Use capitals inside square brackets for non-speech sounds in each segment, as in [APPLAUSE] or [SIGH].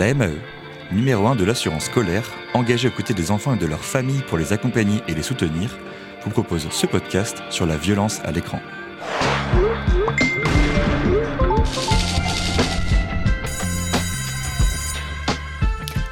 La MAE, numéro 1 de l'assurance scolaire, engagée aux côtés des enfants et de leurs familles pour les accompagner et les soutenir, vous propose ce podcast sur la violence à l'écran.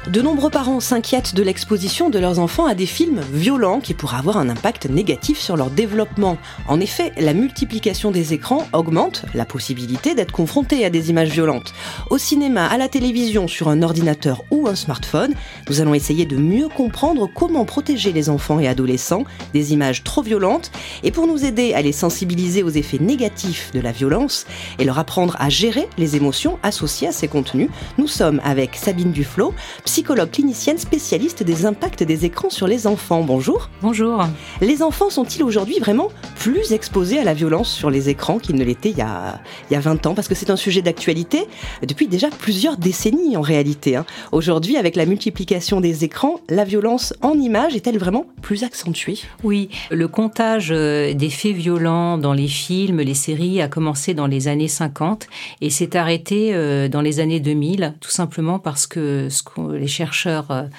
De nombreux parents s'inquiètent de l'exposition de leurs enfants à des films violents qui pourraient avoir un impact négatif sur leur développement. En effet, la multiplication des écrans augmente la possibilité d'être confronté à des images violentes. Au cinéma, à la télévision, sur un ordinateur ou un smartphone, nous allons essayer de mieux comprendre comment protéger les enfants et adolescents des images trop violentes et pour nous aider à les sensibiliser aux effets négatifs de la violence et leur apprendre à gérer les émotions associées à ces contenus, nous sommes avec Sabine Duflo, psychologue clinicienne spécialiste des impacts des écrans sur les enfants. Bonjour. Bonjour. Les enfants sont-ils aujourd'hui vraiment plus exposés à la violence sur les écrans qu'ils ne l'étaient il, y a, il y a 20 ans? Parce que c'est un sujet d'actualité depuis déjà plusieurs décennies en réalité. Hein. Aujourd'hui, avec la multiplication des écrans, la violence en images est-elle vraiment plus accentuée? Oui, le comptage euh, des faits violents dans les films, les séries a commencé dans les années 50 et s'est arrêté euh, dans les années 2000, tout simplement parce que ce que les chercheurs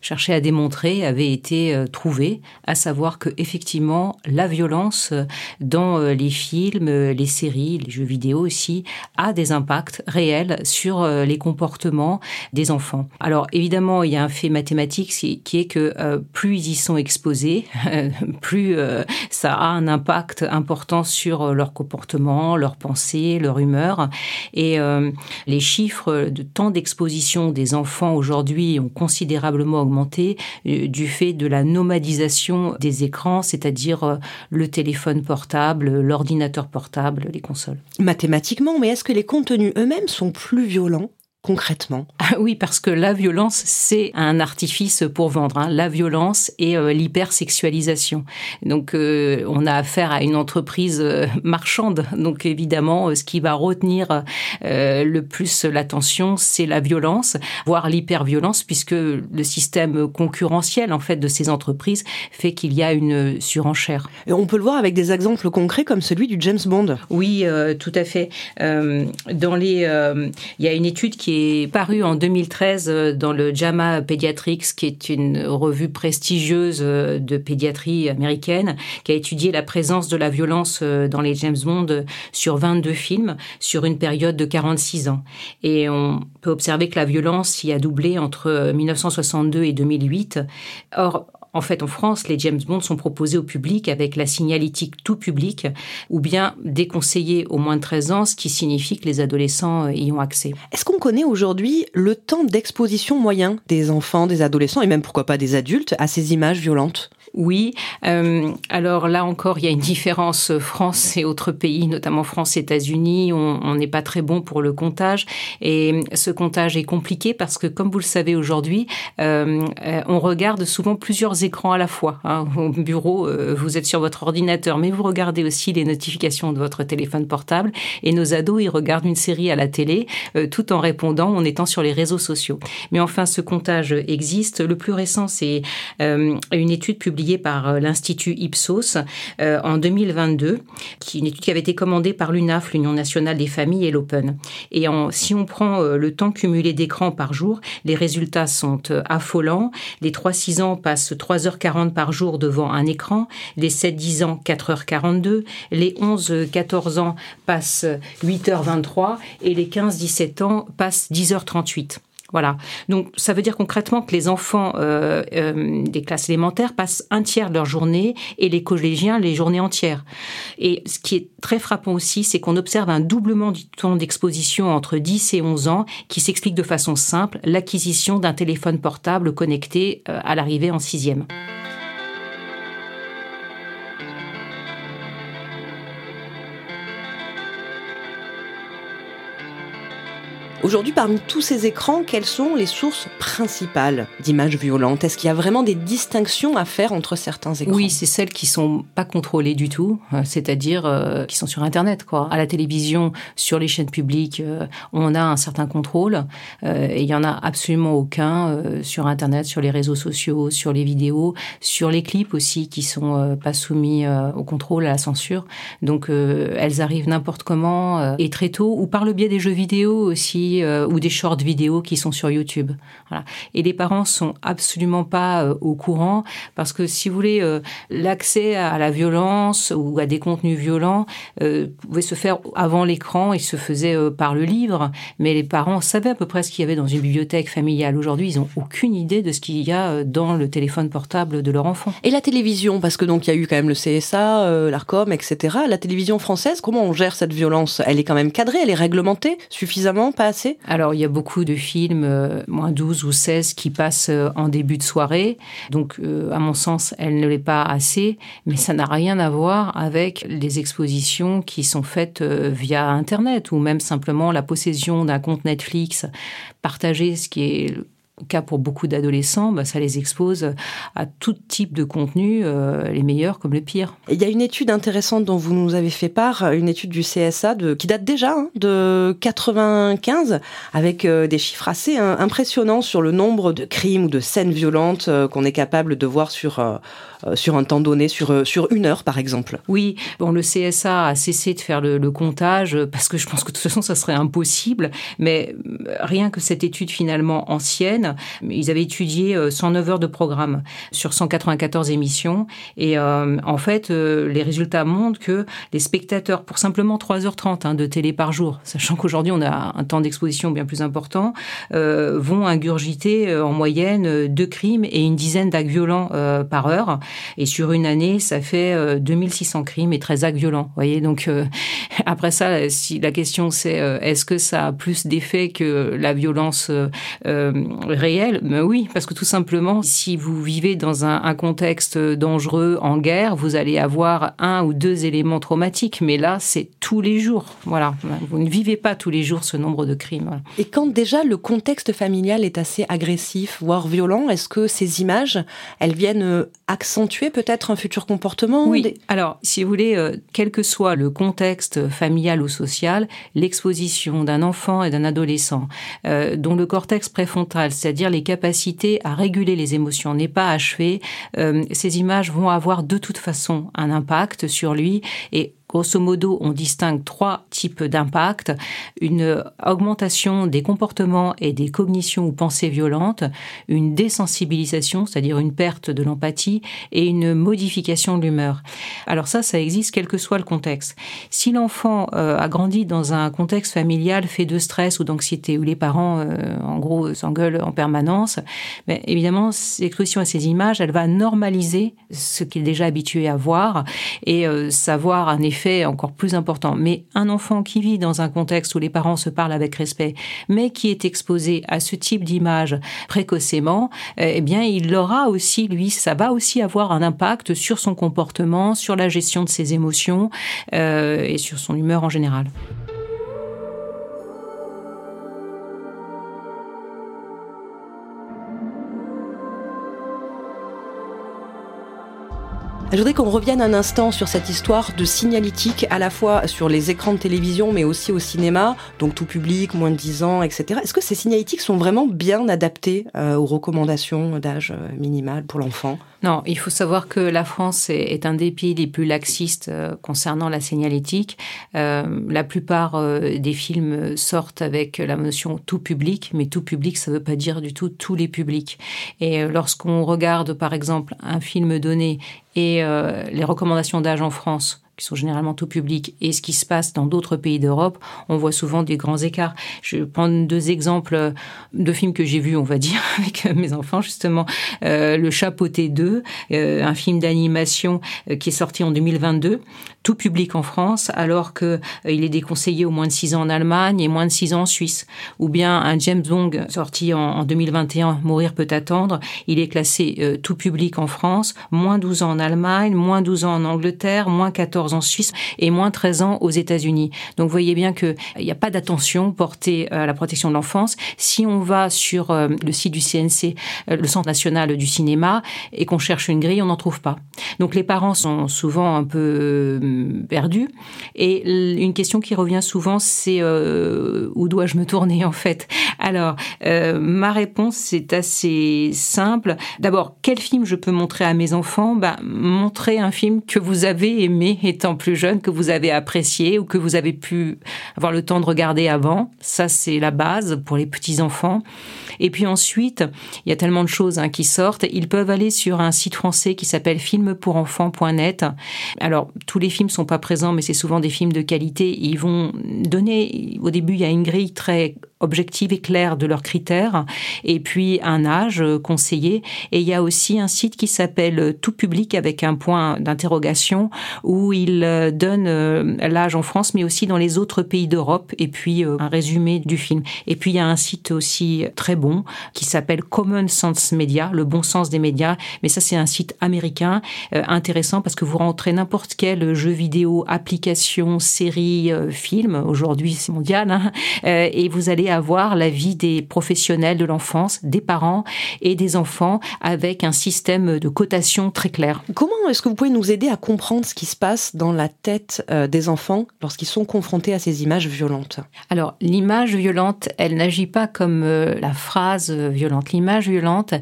euh, cherchaient à démontrer avait été euh, trouvé, à savoir que effectivement la violence euh, dans les films, les séries, les jeux vidéo aussi a des impacts réels sur les comportements des enfants. Alors évidemment, il y a un fait mathématique qui est que plus ils y sont exposés, [LAUGHS] plus ça a un impact important sur leur comportement, leur pensée, leur humeur. Et les chiffres de temps d'exposition des enfants aujourd'hui ont considérablement euh, du fait de la nomadisation des écrans, c'est-à-dire euh, le téléphone portable, l'ordinateur portable, les consoles. Mathématiquement, mais est-ce que les contenus eux-mêmes sont plus violents concrètement ah Oui, parce que la violence, c'est un artifice pour vendre. Hein. La violence et euh, l'hypersexualisation. Donc, euh, on a affaire à une entreprise euh, marchande. Donc, évidemment, ce qui va retenir le plus l'attention, c'est la violence, voire l'hyperviolence, puisque le système concurrentiel, en fait, de ces entreprises fait qu'il y a une surenchère. Et on peut le voir avec des exemples concrets comme celui du James Bond. Oui, tout à fait. dans les, il y a une étude qui est paru en 2013 euh, dans le JAMA Pediatrics, qui est une revue prestigieuse euh, de pédiatrie américaine, qui a étudié la présence de la violence euh, dans les James Bond sur 22 films sur une période de 46 ans. Et on peut observer que la violence y a doublé entre 1962 et 2008. Or, en fait, en France, les James Bond sont proposés au public avec la signalétique tout public ou bien déconseillés au moins de 13 ans, ce qui signifie que les adolescents euh, y ont accès. Est-ce qu'on connaît aujourd'hui le temps d'exposition moyen des enfants, des adolescents et même pourquoi pas des adultes à ces images violentes? Oui. Euh, alors là encore, il y a une différence France et autres pays, notamment France, États-Unis. On n'est pas très bon pour le comptage et ce comptage est compliqué parce que, comme vous le savez aujourd'hui, euh, on regarde souvent plusieurs écrans à la fois. Hein. Au bureau, euh, vous êtes sur votre ordinateur, mais vous regardez aussi les notifications de votre téléphone portable. Et nos ados, ils regardent une série à la télé euh, tout en répondant en étant sur les réseaux sociaux. Mais enfin, ce comptage existe. Le plus récent, c'est euh, une étude publiée par l'Institut Ipsos en 2022, qui une étude qui avait été commandée par l'UNAF, l'Union nationale des familles et l'Open. Et si on prend le temps cumulé d'écran par jour, les résultats sont affolants. Les 3-6 ans passent 3h40 par jour devant un écran, les 7-10 ans 4h42, les 11-14 ans passent 8h23 et les 15-17 ans passent 10h38. Voilà. Donc ça veut dire concrètement que les enfants euh, euh, des classes élémentaires passent un tiers de leur journée et les collégiens les journées entières. Et ce qui est très frappant aussi, c'est qu'on observe un doublement du temps d'exposition entre 10 et 11 ans qui s'explique de façon simple, l'acquisition d'un téléphone portable connecté euh, à l'arrivée en sixième. Aujourd'hui, parmi tous ces écrans, quelles sont les sources principales d'images violentes? Est-ce qu'il y a vraiment des distinctions à faire entre certains écrans? Oui, c'est celles qui sont pas contrôlées du tout, euh, c'est-à-dire euh, qui sont sur Internet. Quoi. À la télévision, sur les chaînes publiques, euh, on a un certain contrôle et il y en a absolument aucun sur Internet, sur les réseaux sociaux, sur les vidéos, sur les clips aussi qui sont pas soumis au contrôle, à la censure. Donc elles arrivent n'importe comment et très tôt, ou par le biais des jeux vidéo aussi aussi ou des shorts vidéos qui sont sur YouTube. Et les parents sont absolument pas au courant parce que si vous voulez l'accès à la violence ou à des contenus violents pouvait se faire avant l'écran, il se faisait par le livre, mais les parents savaient à peu près ce qu'il y avait dans une bibliothèque familiale. Aujourd'hui, ils n'ont aucune idée de ce qu'il y a dans le téléphone portable de leur enfant. Et la télévision, parce que donc il y a eu quand même le CSA, euh, l'Arcom, etc. La télévision française, comment on gère cette violence? Elle est quand même cadrée, elle est réglementée suffisamment, pas Alors il y a beaucoup de films, euh, moins 12 ou 16, qui passent euh, en début de soirée. Donc à mon sens, elle ne l'est pas assez, mais ça n'a rien à voir avec les expositions qui sont faites via Internet ou même simplement la possession d'un compte Netflix partagé, ce qui est cas pour beaucoup d'adolescents, bah, ça les expose à tout type de contenu, euh, les meilleurs comme les pires. Il y a une étude intéressante dont vous nous avez fait part, une étude du CSA de, qui date déjà hein, de 95, avec euh, des chiffres assez hein, impressionnants sur le nombre de crimes ou de scènes violentes euh, qu'on est capable de voir sur sur un temps donné, sur sur une heure par exemple. Oui, bon, le CSA a cessé de faire le, le comptage parce que je pense que de toute façon ça serait impossible, mais rien que cette étude finalement ancienne ils avaient étudié 109 euh, heures de programme sur 194 émissions. Et euh, en fait, euh, les résultats montrent que les spectateurs, pour simplement 3h30 hein, de télé par jour, sachant qu'aujourd'hui on a un temps d'exposition bien plus important, vont ingurgiter en moyenne deux crimes et une dizaine d'actes violents par heure. Et sur une année, ça fait 2600 crimes et 13 actes violents. Voyez, donc [LAUGHS] après ça, si la question c'est est-ce que ça a plus d'effet que la violence réel Mais oui, parce que tout simplement, si vous vivez dans un, un, contexte dangereux en guerre, vous allez avoir un ou deux éléments traumatiques. Mais là, c'est tous les jours. Voilà, vous ne vivez pas tous les jours ce nombre de crimes. Et quand déjà le contexte familial est assez agressif, voire violent, est-ce que ces images, elles viennent euh, accentuer peut-être un futur comportement Oui. Alors, si vous voulez, euh, quel que soit le contexte familial ou social, l'exposition d'un enfant et d'un adolescent euh, dont le cortex préfrontal, c'est-à-dire les capacités à réguler les émotions, n'est pas achevée, euh, ces images vont avoir de toute façon un impact sur lui et Grosso modo, on distingue trois types d'impact. Une augmentation des comportements et des cognitions ou pensées violentes, une désensibilisation, c'est-à-dire une perte de l'empathie, et une modification de l'humeur. Alors ça, ça existe quel que soit le contexte. Si l'enfant euh, a grandi dans un contexte familial fait de stress ou d'anxiété, où les parents, euh, en gros, s'engueulent en permanence, ben, évidemment, l'exposition à ces images, elle va normaliser ce qu'il est déjà habitué à voir et euh, savoir un effet fait encore plus important. Mais un enfant qui vit dans un contexte où les parents se parlent avec respect, mais qui est exposé à ce type d'image précocement, eh bien, il aura aussi, lui, ça va aussi avoir un impact sur son comportement, sur la gestion de ses émotions euh, et sur son humeur en général. Je voudrais qu'on revienne un instant sur cette histoire de signalétique, à la fois sur les écrans de télévision, mais aussi au cinéma, donc tout public, moins de 10 ans, etc. Est-ce que ces signalétiques sont vraiment bien adaptés euh, aux recommandations d'âge euh, minimal pour l'enfant? Non, il faut savoir que la France est, un des pays les plus laxistes euh, concernant la signalétique. La plupart des films sortent avec la notion tout public, mais tout public, ça ne veut pas dire du tout tous les publics. Et lorsqu'on regarde, par exemple, un film donné et les recommandations d'âge en France, qui sont généralement tout publics, et ce qui se passe dans d'autres pays d'Europe, on voit souvent des grands écarts. Je vais prendre deux exemples de films que j'ai vus, on va dire, [LAUGHS] avec mes enfants, justement. Euh, le Chapeauté 2, euh, un film d'animation euh, qui est sorti en 2022, tout public en France, alors que euh, il est déconseillé au moins de 6 ans en Allemagne et moins de 6 ans en Suisse. Ou bien un James Bond sorti en, en 2021, Mourir peut attendre, il est classé euh, tout public en France, moins 12 ans en Allemagne, moins 12 ans en Angleterre, moins 14 en Suisse et moins 13 ans aux États-Unis. Donc vous voyez bien qu'il n'y a pas d'attention portée à la protection de l'enfance. Si on va sur euh, le site du CNC, euh, le Centre national du cinéma, et qu'on cherche une grille, on n'en trouve pas. Donc les parents sont souvent un peu euh, perdus. Et une question qui revient souvent, c'est où dois-je me tourner en fait? Alors, ma réponse est assez simple. D'abord, quel film je peux montrer à mes enfants? Ben, Montrer un film que vous avez aimé et plus jeune que vous avez apprécié ou que vous avez pu avoir le temps de regarder avant. Ça, c'est la base pour les petits enfants. Et puis ensuite, il y a tellement de choses hein, qui sortent. Ils peuvent aller sur un site français qui s'appelle filmpurenfants.net. Alors, tous les films sont pas présents, mais c'est souvent des films de qualité. Ils vont donner, au début, il y a une grille très objective et claire de leurs critères, et puis un âge conseillé. Et il y a aussi un site qui s'appelle Tout Public avec un point d'interrogation où il euh, donne euh, l'âge en France, mais aussi dans les autres pays d'Europe, et puis euh, un résumé du film. Et puis il y a un site aussi très bon qui s'appelle Common Sense Media, le bon sens des médias. Mais ça, c'est un site américain intéressant parce que vous rentrez n'importe quel jeu vidéo, application, série, film. Aujourd'hui, c'est mondial, hein, et vous allez avoir la vie des professionnels de l'enfance, des parents et des enfants avec un système de cotation très clair. Comment est-ce que vous pouvez nous aider à comprendre ce qui se passe dans la tête euh, des enfants lorsqu'ils sont confrontés à ces images violentes? Alors, l'image violente, elle n'agit pas comme euh, la phrase violente. L'image violente,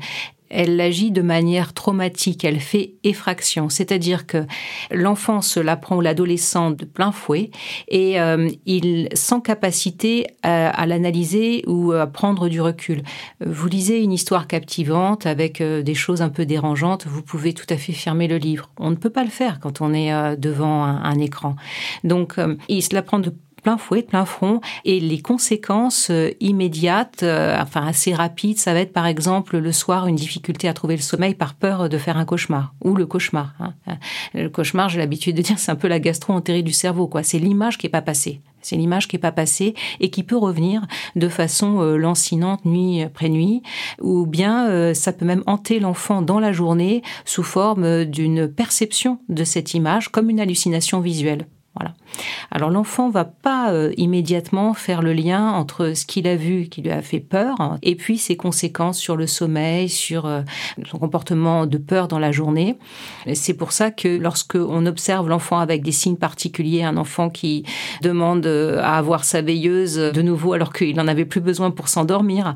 elle agit de manière traumatique, elle fait effraction, c'est-à-dire que l'enfant se la prend ou l'adolescent de plein fouet et euh, il sans capacité à, l'analyser ou à prendre du recul. Vous lisez une histoire captivante avec euh, des choses un peu dérangeantes, vous pouvez tout à fait fermer le livre. On ne peut pas le faire quand on est euh, devant un, un écran. Donc il se la prend de plein fouet, plein front, et les conséquences euh, immédiates, euh, enfin assez rapides, ça va être par exemple le soir une difficulté à trouver le sommeil par peur de faire un cauchemar ou le cauchemar. Hein. Le cauchemar, j'ai l'habitude de dire, c'est un peu la gastro-entérite du cerveau, quoi. C'est l'image qui est pas passée. C'est l'image qui est pas passée et qui peut revenir de façon euh, lancinante nuit après nuit, ou bien ça peut même hanter l'enfant dans la journée sous forme d'une perception de cette image comme une hallucination visuelle. Alors l'enfant va pas euh, immédiatement faire le lien entre ce qu'il a vu qui lui a fait peur et puis ses conséquences sur le sommeil, sur euh, son comportement de peur dans la journée. C'est pour ça que lorsque on observe l'enfant avec des signes particuliers, un enfant qui demande euh, à avoir sa veilleuse de nouveau alors qu'il n'en avait plus besoin pour s'endormir,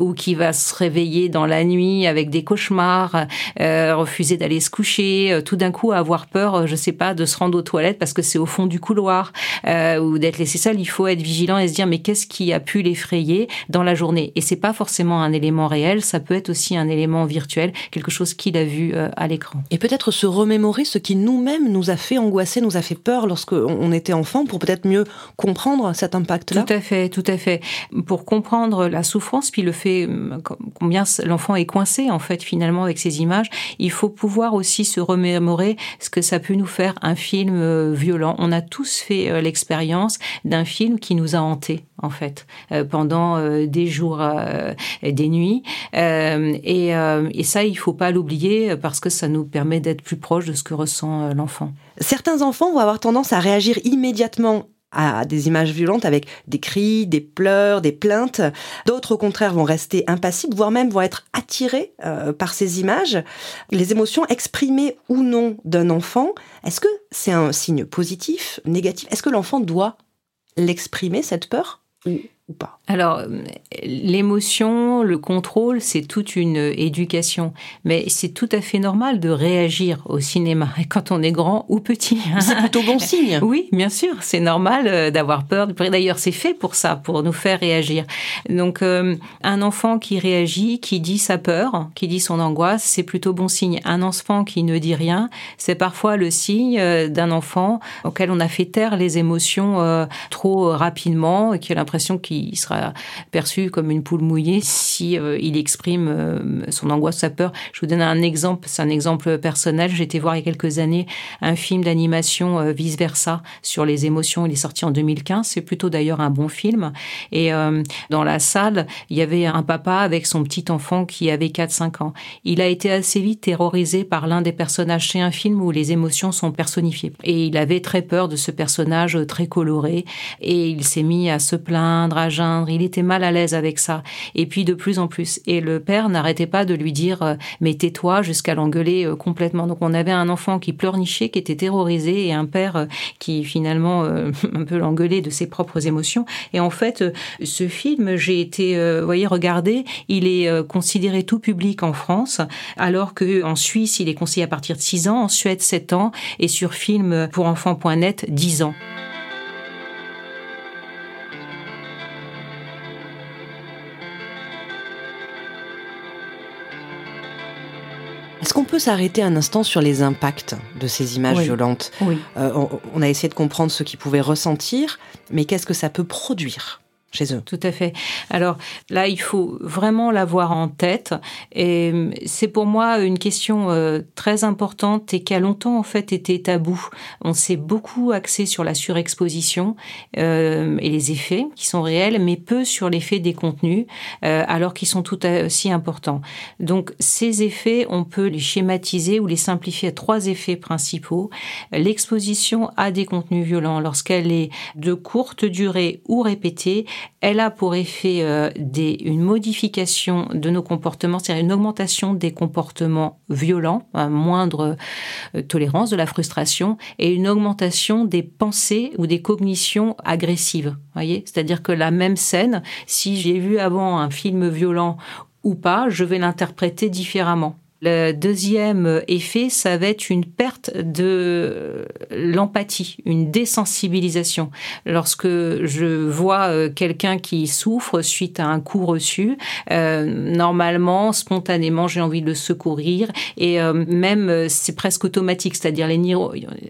ou qui va se réveiller dans la nuit avec des cauchemars, refuser d'aller se coucher, tout d'un coup avoir peur, je sais pas, de se rendre aux toilettes parce que c'est au fond du couloir euh, ou d'être laissé seul, il faut être vigilant et se dire mais qu'est-ce qui a pu l'effrayer dans la journée? Et c'est pas forcément un élément réel, ça peut être aussi un élément virtuel, quelque chose qu'il a vu euh, à l'écran. Et peut-être se remémorer ce qui nous-mêmes nous a fait angoisser, nous a fait peur lorsqu'on était enfant, pour peut-être mieux comprendre cet impact-là. Tout à fait, tout à fait. Pour comprendre la souffrance, puis le fait combien l'enfant est coincé en fait finalement avec ces images, il faut pouvoir aussi se remémorer ce que ça peut nous faire un film euh, On a tous fait euh, l'expérience d'un film qui nous a hantés en fait euh, pendant euh, des jours et des nuits et, et ça il faut pas l'oublier parce que ça nous permet d'être plus proche de ce que ressent l'enfant. Certains enfants vont avoir tendance à réagir immédiatement à des images violentes avec des cris, des pleurs, des plaintes. D'autres, au contraire, vont rester impassibles, voire même vont être attirés euh, par ces images. Les émotions exprimées ou non d'un enfant, est-ce que c'est un signe positif, négatif? Est-ce que l'enfant doit l'exprimer, cette peur? Ou pas Alors, l'émotion, le contrôle, c'est toute une éducation. Mais c'est tout à fait normal de réagir au cinéma, [LAUGHS] quand on est grand ou petit. C'est plutôt bon [LAUGHS] signe. Oui, bien sûr, c'est normal euh, d'avoir peur. D'ailleurs, c'est fait pour ça, pour nous faire réagir. Donc, euh, un enfant qui réagit, qui dit sa peur, qui dit son angoisse, c'est plutôt bon signe. Un enfant qui ne dit rien, c'est parfois le signe euh, d'un enfant auquel on a fait taire les émotions trop rapidement et qui a l'impression qu'il il sera perçu comme une poule mouillée si euh, il exprime euh, son angoisse, sa peur. Je vous donne un exemple, c'est un exemple personnel. Été voir il y a quelques années un film d'animation euh, vice versa sur les émotions. Il est sorti en 2015. C'est plutôt d'ailleurs un bon film. Et dans la salle, il y avait un papa avec son petit enfant qui avait 4-5 ans. Il a été assez vite terrorisé par l'un des personnages. C'est un film où les émotions sont personnifiées. Et il avait très peur de ce personnage très coloré. Et il s'est mis à se plaindre, à Il était mal à l'aise avec ça. Et puis de plus en plus. Et le père n'arrêtait pas de lui dire euh, mais tais-toi jusqu'à l'engueuler euh, complètement. Donc on avait un enfant qui pleurnichait, qui était terrorisé, et un père euh, qui finalement [LAUGHS] un peu l'engueulait de ses propres émotions. Et en fait, ce film, j'ai été, vous voyez, regardé. Il est considéré tout public en France, alors que en Suisse, il est conseillé à partir de 6 ans, en Suède 7 ans, et sur film pour enfants.net 10 ans. Est-ce qu'on peut s'arrêter un instant sur les impacts de ces images violentes oui. Euh, on, a essayé de comprendre ce qu'ils pouvaient ressentir, mais qu'est-ce que ça peut produire eux. Tout à fait. Alors là, il faut vraiment l'avoir en tête. Et c'est pour moi une question euh, très importante et qui a longtemps en fait été tabou. On s'est beaucoup axé sur la surexposition euh, et les effets qui sont réels, mais peu sur l'effet des contenus, euh, alors qu'ils sont tout aussi importants. Donc ces effets, on peut les schématiser ou les simplifier à trois effets principaux. L'exposition à des contenus violents, lorsqu'elle est de courte durée ou répétée, elle a pour effet euh, une modification de nos comportements, c'est-à-dire une augmentation des comportements violents, une moindre euh, tolérance de la frustration, et une augmentation des pensées ou des cognitions agressives. Voyez, c'est-à-dire que la même scène, si j'ai vu avant un film violent ou pas, je vais l'interpréter différemment. Le deuxième effet, ça va être une perte de l'empathie, une désensibilisation. Lorsque je vois euh, quelqu'un qui souffre suite à un coup reçu, euh, normalement, spontanément, j'ai envie de le secourir et euh, même c'est presque automatique, c'est-à-dire il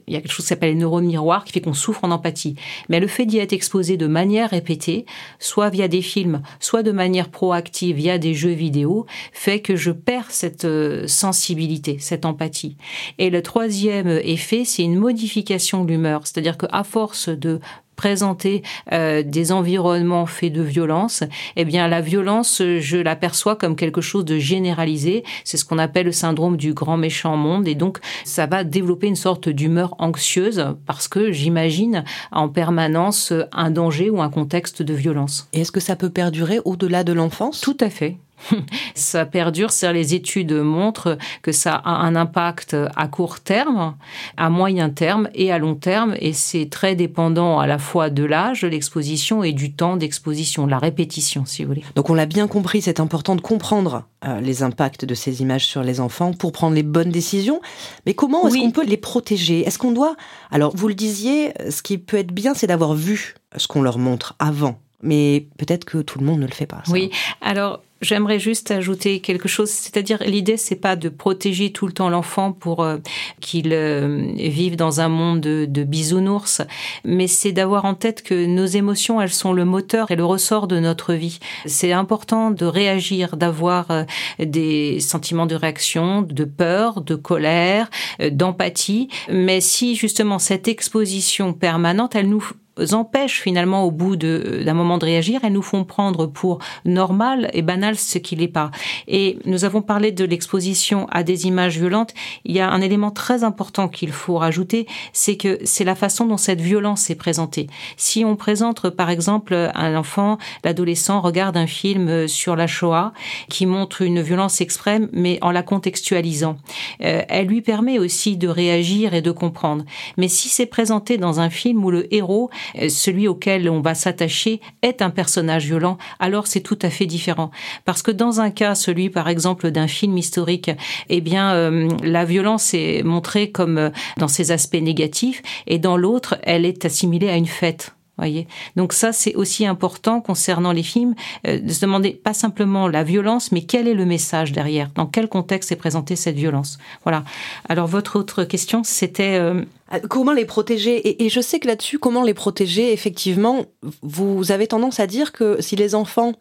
y a quelque chose qui s'appelle les neurones miroirs qui fait qu'on souffre en empathie. Mais le fait d'y être exposé de manière répétée, soit via des films, soit de manière proactive via des jeux vidéo, fait que je perds cette sensibilité, cette empathie. Et le troisième effet, c'est une modification de l'humeur, c'est-à-dire qu'à force de présenter euh, des environnements faits de violence, eh bien la violence, je l'aperçois comme quelque chose de généralisé. C'est ce qu'on appelle le syndrome du grand méchant monde, et donc ça va développer une sorte d'humeur anxieuse parce que j'imagine en permanence un danger ou un contexte de violence. Et est-ce que ça peut perdurer au-delà de l'enfance? Tout à fait. [LAUGHS] ça perdure, c'est les études montrent que ça a un impact à court terme, à moyen terme et à long terme, et c'est très dépendant à la fois de l'âge de l'exposition et du temps d'exposition, de la répétition, si vous voulez. Donc on l'a bien compris, c'est important de comprendre euh, les impacts de ces images sur les enfants pour prendre les bonnes décisions. Mais comment est-ce qu'on peut les protéger? Est-ce qu'on doit Alors vous le disiez, ce qui peut être bien, c'est d'avoir vu ce qu'on leur montre avant mais peut-être que tout le monde ne le fait pas. Oui, alors J'aimerais juste ajouter quelque chose, c'est-à-dire l'idée c'est pas de protéger tout le temps l'enfant pour euh, qu'il euh, vive dans un monde de, bisounours, mais c'est d'avoir en tête que nos émotions elles sont le moteur et le ressort de notre vie. C'est important de réagir, d'avoir euh, des sentiments de réaction, de peur, de colère, d'empathie, mais si justement cette exposition permanente elle nous empêchent finalement au bout d'un moment de réagir, elles nous font prendre pour normal et banal ce qui n'est pas. Et nous avons parlé de l'exposition à des images violentes. Il y a un élément très important qu'il faut rajouter, c'est que c'est la façon dont cette violence est présentée. Si on présente par exemple un enfant, l'adolescent regarde un film sur la Shoah qui montre une violence extrême, mais en la contextualisant, euh, elle lui permet aussi de réagir et de comprendre. Mais si c'est présenté dans un film où le héros euh, celui auquel on va s'attacher est un personnage violent, alors c'est tout à fait différent. Parce que dans un cas, celui par exemple d'un film historique, eh bien euh, la violence est montrée comme euh, dans ses aspects négatifs, et dans l'autre, elle est assimilée à une fête. Voyez. Donc ça, c'est aussi important concernant les films, de se demander pas simplement la violence, mais quel est le message derrière, dans quel contexte est présentée cette violence. Voilà. Alors votre autre question, c'était euh, comment les protéger? Et, je sais que là-dessus, comment les protéger, effectivement, vous avez tendance à dire que si les enfants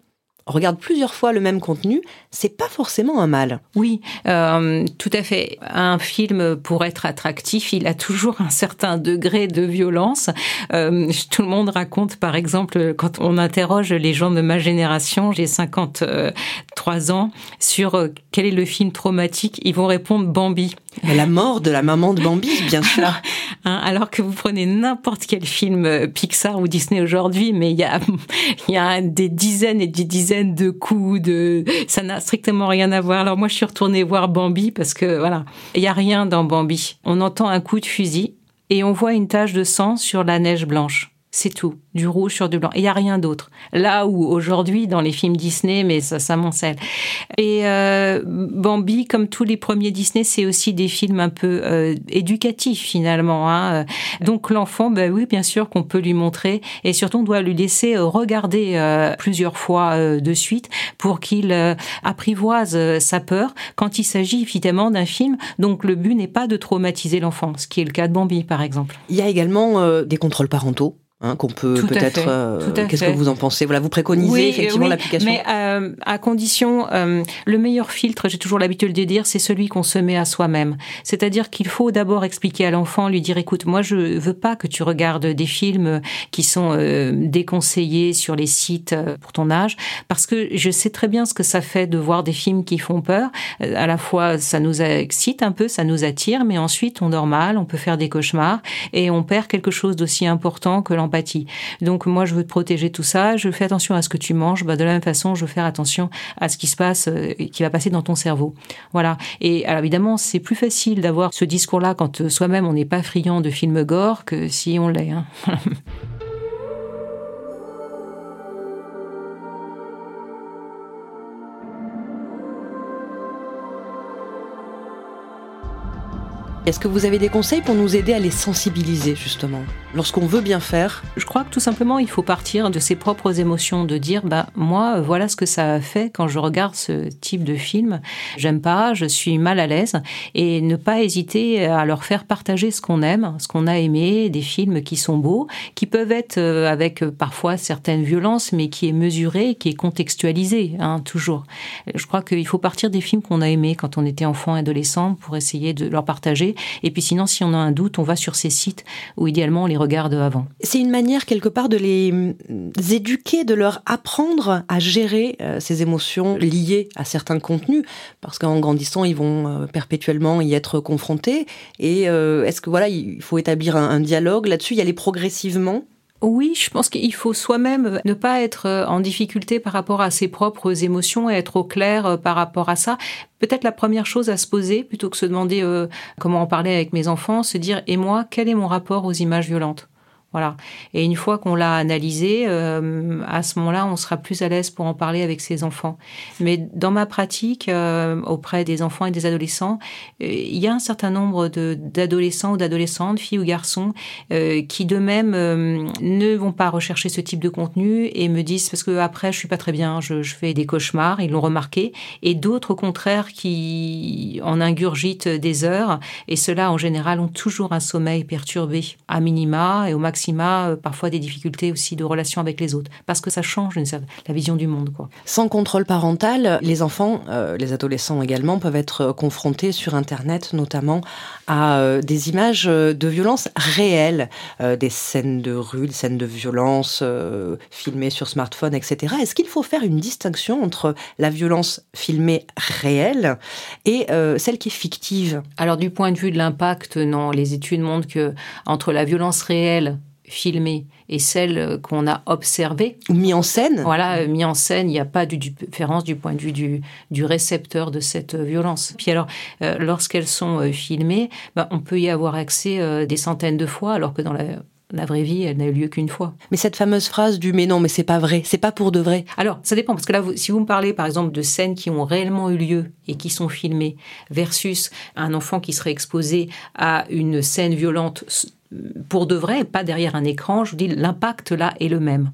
regardent plusieurs fois le même contenu, c'est pas forcément un mal. Oui, euh, tout à fait. Un film, pour être attractif, il a toujours un certain degré de violence. Euh, tout le monde raconte, par exemple, quand on interroge les gens de ma génération, j'ai 53 ans, sur quel est le film traumatique, ils vont répondre Bambi. La mort de la maman de Bambi, bien sûr. Hein, alors, que vous prenez n'importe quel film euh, Pixar ou Disney aujourd'hui, mais il y a, [LAUGHS] y a des dizaines et des dizaines de coups, de, ça n'a strictement rien à voir. Alors moi, je suis retournée voir Bambi parce que voilà, il y a rien dans Bambi. On entend un coup de fusil et on voit une tache de sang sur la neige blanche. C'est tout, du rouge sur du blanc. Il n'y a rien d'autre. Là où aujourd'hui, dans les films Disney, mais ça, ça. Et euh, Bambi, comme tous les premiers Disney, c'est aussi des films un peu euh, éducatifs finalement. Hein. Donc l'enfant, ben oui, bien sûr qu'on peut lui montrer, et surtout on doit lui laisser regarder euh, plusieurs fois euh, de suite pour qu'il euh, apprivoise sa peur quand il s'agit évidemment d'un film. Donc le but n'est pas de traumatiser l'enfant, ce qui est le cas de Bambi par exemple. Il y a également des contrôles parentaux Hein, qu'on peut peut-être. Euh, Qu'est-ce que vous en pensez? Voilà, vous préconisez effectivement l'application. Mais euh, à condition, euh, le meilleur filtre, j'ai toujours l'habitude de dire, c'est celui qu'on se met à soi-même. C'est-à-dire qu'il faut d'abord expliquer à l'enfant, lui dire, écoute, moi je veux pas que tu regardes des films qui sont déconseillés sur les sites pour ton âge, parce que je sais très bien ce que ça fait de voir des films qui font peur. À la fois, ça nous excite un peu, ça nous attire, mais ensuite on dort mal, on peut faire des cauchemars et on perd quelque chose d'aussi important que Donc moi, je veux te protéger tout ça. Je fais attention à ce que tu manges. Bah, de la même façon, je veux faire attention à ce qui se passe, euh, qui va passer dans ton cerveau. Voilà. Et alors évidemment, c'est plus facile d'avoir ce discours-là quand euh, soi-même on n'est pas friand de films gore que si on l'est. Hein. [LAUGHS] Est-ce que vous avez des conseils pour nous aider à les sensibiliser justement? Lorsqu'on veut bien faire Je crois que tout simplement il faut partir de ses propres émotions, de dire bah moi voilà ce que ça fait quand je regarde ce type de film. J'aime pas, je suis mal à l'aise et ne pas hésiter à leur faire partager ce qu'on aime, ce qu'on a aimé, des films qui sont beaux, qui peuvent être euh, avec euh, parfois certaines violences, mais qui est mesuré, qui est contextualisé, hein, toujours. Je crois qu'il faut partir des films qu'on a aimés quand on était enfant, adolescent, pour essayer de leur partager et puis sinon, si on a un doute, on va sur ces sites où idéalement on les C'est une manière quelque part de les mm, éduquer, de leur apprendre à gérer euh, ces émotions liées à certains contenus, parce qu'en grandissant, ils vont euh, perpétuellement y être confrontés. Et euh, est-ce que voilà, il faut établir un, un dialogue là-dessus, y aller progressivement oui, je pense qu'il faut soi-même ne pas être euh, en difficulté par rapport à ses propres émotions et être au clair euh, par rapport à ça. Peut-être la première chose à se poser, plutôt que se demander euh, comment en parler avec mes enfants, se dire et moi, quel est mon rapport aux images violentes? Et une fois qu'on l'a analysé, euh, à ce moment-là, on sera plus à l'aise pour en parler avec ses enfants. Mais dans ma pratique, euh, auprès des enfants et des adolescents, euh, il y a un certain nombre d'adolescents ou d'adolescentes, filles ou garçons, qui de même ne vont pas rechercher ce type de contenu et me disent parce que après je suis pas très bien, je fais des cauchemars, ils l'ont remarqué, et d'autres au contraire qui en ingurgitent des heures. Et ceux-là en général ont toujours un sommeil perturbé à minima et au maximum euh, parfois des difficultés aussi de relation avec les autres, parce que ça change la vision du monde. Quoi. Sans contrôle parental, les enfants, euh, les adolescents également, peuvent être euh, confrontés sur Internet notamment à des images de violence réelles, des scènes de rue, des scènes de violence filmées sur smartphone, etc. Est-ce qu'il faut faire une distinction entre la violence filmée réelle et celle qui est fictive? Alors du point de vue de l'impact, non. Les études montrent que entre la violence réelle filmée et celle qu'on a observée. Mis en scène Voilà, euh, mis en scène, il n'y a pas de différence du point de vue du, du récepteur de cette violence. Puis alors, euh, lorsqu'elles sont euh, filmées, ben, on peut y avoir accès des centaines de fois, alors que dans la la vraie vie, elle n'a eu lieu qu'une fois. Mais cette fameuse phrase du mais non, mais c'est pas vrai, c'est pas pour de vrai. Alors, ça dépend, parce que là, si vous me parlez par exemple de scènes qui ont réellement eu lieu et qui sont filmées, versus un enfant qui serait exposé à une scène violente pour de vrai, pas derrière un écran, je vous dis l'impact là est le même.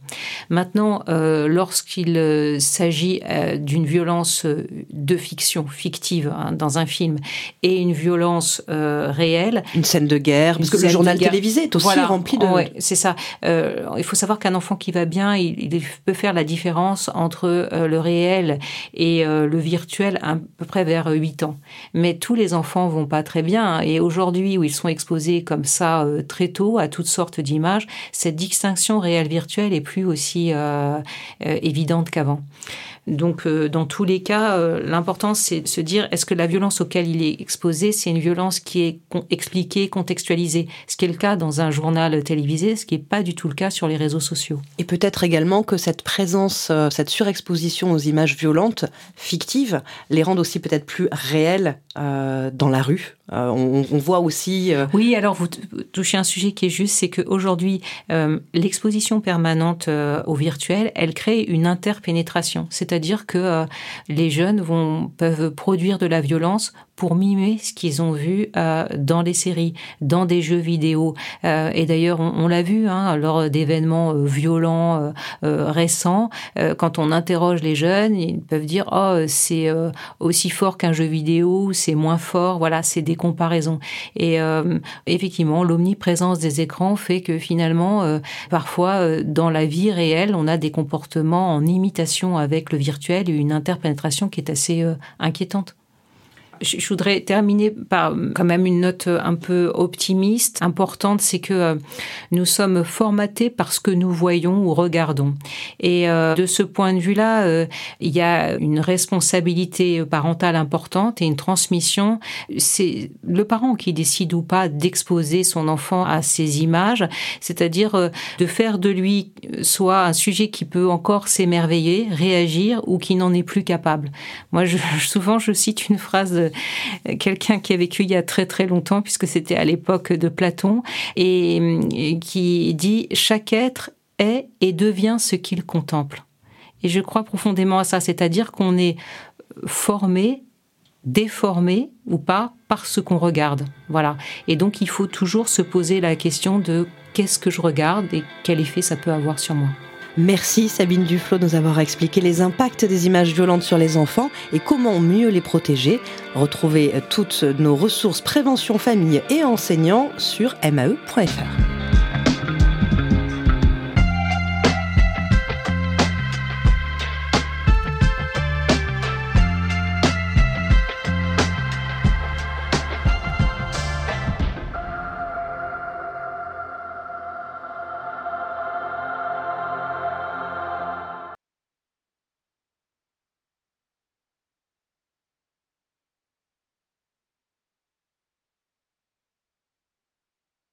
Maintenant, euh, lorsqu'il euh, s'agit euh, d'une violence de fiction, fictive, hein, dans un film, et une violence réelle... Une scène de guerre, parce que le journal télévisé est aussi rempli de... Oui, c'est ça. il faut savoir qu'un enfant qui va bien, il, peut faire la différence entre le réel et le virtuel à peu près vers 8 ans. Mais tous les enfants vont pas très bien, et aujourd'hui où ils sont exposés comme ça très tôt à toutes sortes d'images, cette distinction réelle-virtuelle est plus aussi euh, euh, évidente qu'avant. Donc, euh, dans tous les cas, euh, l'important, c'est de se dire, est-ce que la violence auquel il est exposé, c'est une violence qui est expliquée, contextualisée? Ce qui est le cas dans un journal télévisé, ce qui n'est pas du tout le cas sur les réseaux sociaux. Et peut-être également que cette présence, cette surexposition aux images violentes, fictives, les rendent aussi peut-être plus réelles dans la rue. On, voit aussi... Oui, alors vous touchez un sujet qui est juste, c'est qu'aujourd'hui, l'exposition permanente au virtuel, elle crée une interpénétration. C'est c'est-à-dire que euh, les jeunes vont, peuvent produire de la violence pour mimer ce qu'ils ont vu euh, dans les séries, dans des jeux vidéo. Euh, et d'ailleurs, on, l'a vu hein, lors d'événements violents récents, quand on interroge les jeunes, ils peuvent dire oh c'est aussi fort qu'un jeu vidéo, c'est moins fort. Voilà, c'est des comparaisons. Et effectivement, l'omniprésence des écrans fait que finalement, parfois, dans la vie réelle, on a des comportements en imitation avec le virtuel et une interpénétration qui est assez euh, inquiétante je voudrais terminer par quand même une note un peu optimiste, importante, c'est que euh, nous sommes formatés par ce que nous voyons ou regardons. Et euh, de ce point de vue-là, euh, il y a une responsabilité parentale importante et une transmission. C'est le parent qui décide ou pas d'exposer son enfant à ces images, c'est-à-dire de faire de lui soit un sujet qui peut encore s'émerveiller, réagir ou qui n'en est plus capable. Moi, [LAUGHS] souvent, je cite une phrase quelqu'un qui a vécu il y a très très longtemps, puisque c'était à l'époque de Platon, et, qui dit chaque être est et devient ce qu'il contemple. Et je crois profondément à ça, c'est-à-dire qu'on est formé, déformé ou pas par ce qu'on regarde. Voilà. Et donc il faut toujours se poser la question de qu'est-ce que je regarde et quel effet ça peut avoir sur moi? Merci Sabine Duflo de nous avoir expliqué les impacts des images violentes sur les enfants et comment mieux les protéger. Retrouvez toutes nos ressources prévention famille et enseignants sur mae.fr.